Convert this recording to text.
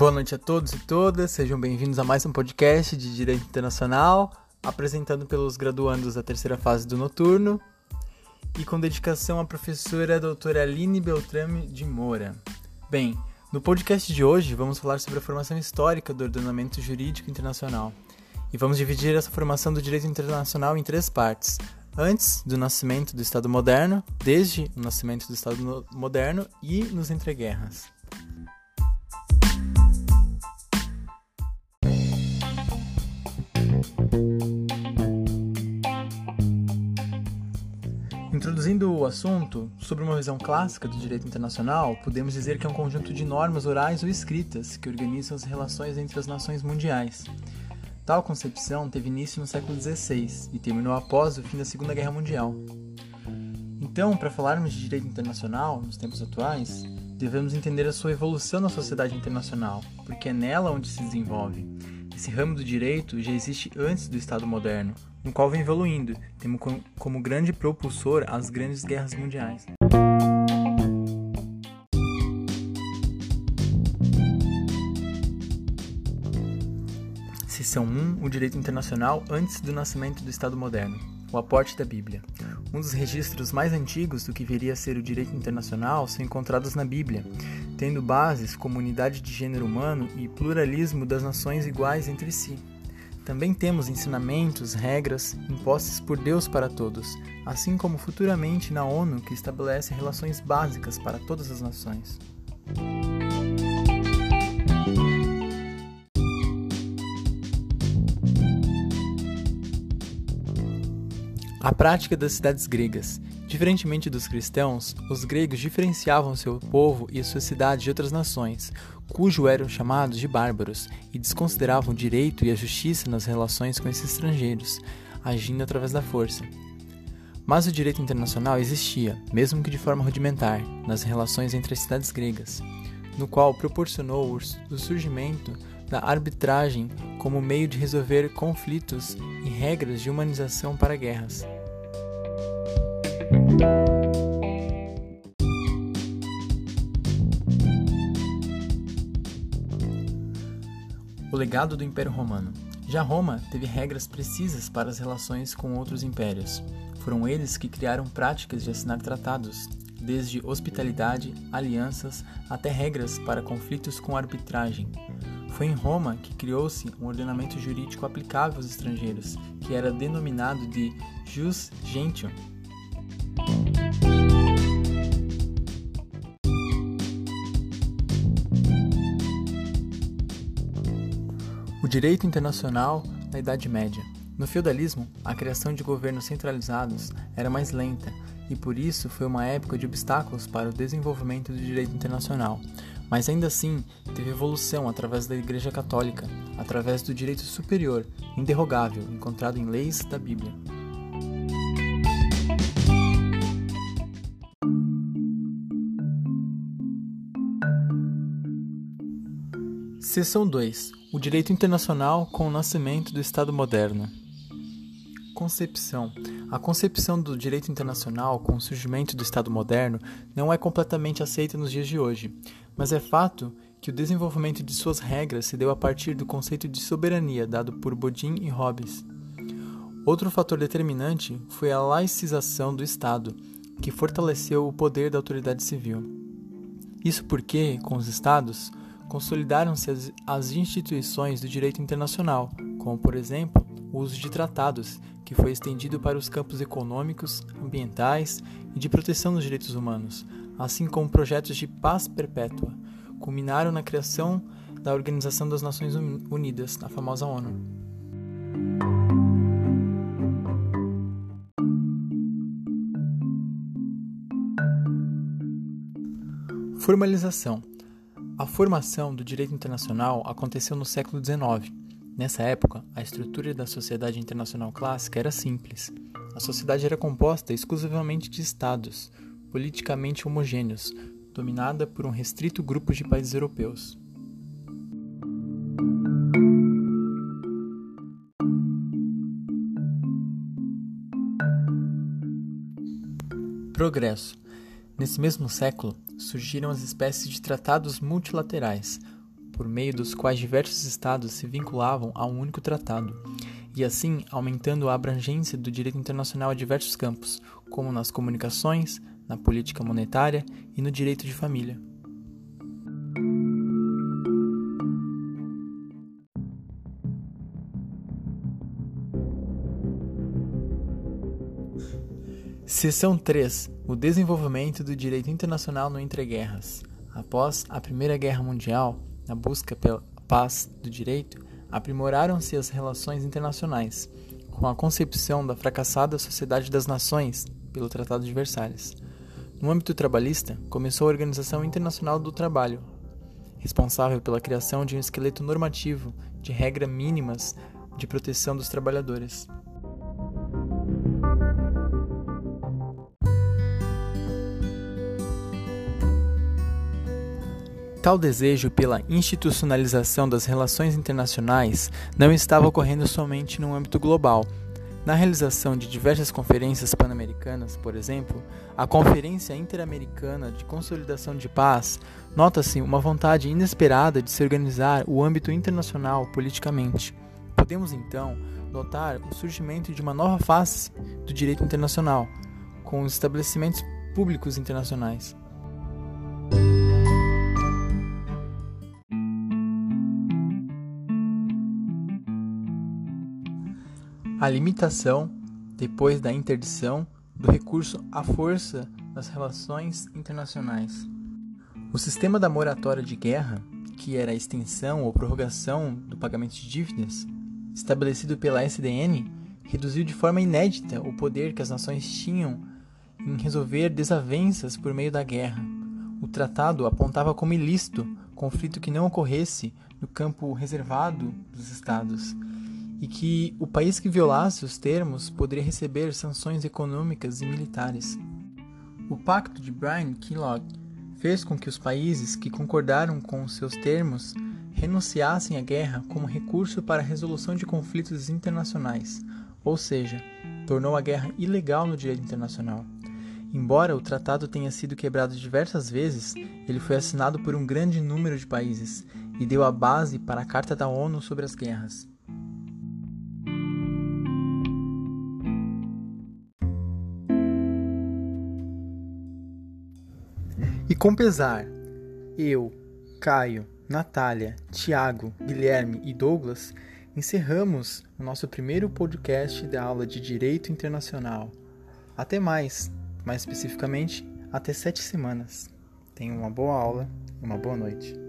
Boa noite a todos e todas, sejam bem-vindos a mais um podcast de Direito Internacional, apresentado pelos graduandos da terceira fase do noturno e com dedicação à professora doutora Aline Beltrame de Moura. Bem, no podcast de hoje vamos falar sobre a formação histórica do ordenamento jurídico internacional e vamos dividir essa formação do direito internacional em três partes. Antes do nascimento do Estado moderno, desde o nascimento do Estado moderno e nos entreguerras. Introduzindo o assunto, sobre uma visão clássica do direito internacional, podemos dizer que é um conjunto de normas orais ou escritas que organizam as relações entre as nações mundiais. Tal concepção teve início no século XVI e terminou após o fim da Segunda Guerra Mundial. Então, para falarmos de direito internacional nos tempos atuais, devemos entender a sua evolução na sociedade internacional, porque é nela onde se desenvolve. Esse ramo do direito já existe antes do Estado moderno, no qual vem evoluindo, tendo como grande propulsor as grandes guerras mundiais. Seção 1 O direito internacional antes do nascimento do Estado moderno. O aporte da Bíblia. Um dos registros mais antigos do que viria a ser o direito internacional são encontrados na Bíblia, tendo bases como unidade de gênero humano e pluralismo das nações iguais entre si. Também temos ensinamentos, regras impostas por Deus para todos, assim como futuramente na ONU, que estabelece relações básicas para todas as nações. A prática das cidades gregas. Diferentemente dos cristãos, os gregos diferenciavam seu povo e sua cidade de outras nações, cujo eram chamados de bárbaros, e desconsideravam o direito e a justiça nas relações com esses estrangeiros, agindo através da força. Mas o direito internacional existia, mesmo que de forma rudimentar, nas relações entre as cidades gregas, no qual proporcionou o surgimento da arbitragem como meio de resolver conflitos e regras de humanização para guerras. O legado do Império Romano. Já Roma teve regras precisas para as relações com outros impérios. Foram eles que criaram práticas de assinar tratados, desde hospitalidade, alianças até regras para conflitos com arbitragem. Foi em Roma que criou-se um ordenamento jurídico aplicável aos estrangeiros, que era denominado de jus gentium. Direito internacional na Idade Média. No feudalismo, a criação de governos centralizados era mais lenta e por isso foi uma época de obstáculos para o desenvolvimento do direito internacional. Mas ainda assim, teve evolução através da Igreja Católica, através do direito superior, inderrogável, encontrado em leis da Bíblia. Seção 2 O direito internacional com o nascimento do Estado moderno. Concepção: A concepção do direito internacional com o surgimento do Estado moderno não é completamente aceita nos dias de hoje, mas é fato que o desenvolvimento de suas regras se deu a partir do conceito de soberania dado por Bodin e Hobbes. Outro fator determinante foi a laicização do Estado, que fortaleceu o poder da autoridade civil. Isso porque, com os Estados, consolidaram-se as, as instituições do direito internacional, como, por exemplo, o uso de tratados, que foi estendido para os campos econômicos, ambientais e de proteção dos direitos humanos, assim como projetos de paz perpétua, culminaram na criação da Organização das Nações Unidas, a famosa ONU. Formalização a formação do direito internacional aconteceu no século XIX. Nessa época, a estrutura da sociedade internacional clássica era simples. A sociedade era composta exclusivamente de estados, politicamente homogêneos, dominada por um restrito grupo de países europeus. Progresso. Nesse mesmo século, surgiram as espécies de tratados multilaterais, por meio dos quais diversos estados se vinculavam a um único tratado, e assim aumentando a abrangência do direito internacional a diversos campos, como nas comunicações, na política monetária e no direito de família. Seção 3 O desenvolvimento do direito internacional no entreguerras. Após a Primeira Guerra Mundial, na busca pela paz do direito, aprimoraram-se as relações internacionais, com a concepção da fracassada Sociedade das Nações pelo Tratado de Versalhes. No âmbito trabalhista, começou a Organização Internacional do Trabalho, responsável pela criação de um esqueleto normativo de regras mínimas de proteção dos trabalhadores. Tal desejo pela institucionalização das relações internacionais não estava ocorrendo somente no âmbito global. Na realização de diversas conferências pan-americanas, por exemplo, a Conferência Interamericana de Consolidação de Paz, nota-se uma vontade inesperada de se organizar o âmbito internacional politicamente. Podemos então notar o surgimento de uma nova face do direito internacional, com os estabelecimentos públicos internacionais. A limitação, depois da interdição, do recurso à força nas relações internacionais. O sistema da moratória de guerra, que era a extensão ou prorrogação do pagamento de dívidas, estabelecido pela SDN, reduziu de forma inédita o poder que as nações tinham em resolver desavenças por meio da guerra. O tratado apontava como ilícito conflito que não ocorresse no campo reservado dos estados e que o país que violasse os termos poderia receber sanções econômicas e militares. O Pacto de Brian Kellogg fez com que os países que concordaram com seus termos renunciassem à guerra como recurso para a resolução de conflitos internacionais, ou seja, tornou a guerra ilegal no direito internacional. Embora o tratado tenha sido quebrado diversas vezes, ele foi assinado por um grande número de países e deu a base para a Carta da ONU sobre as Guerras. Com pesar, eu, Caio, Natália, Tiago, Guilherme e Douglas encerramos o nosso primeiro podcast da aula de Direito Internacional. Até mais, mais especificamente, até sete semanas. Tenha uma boa aula e uma boa noite.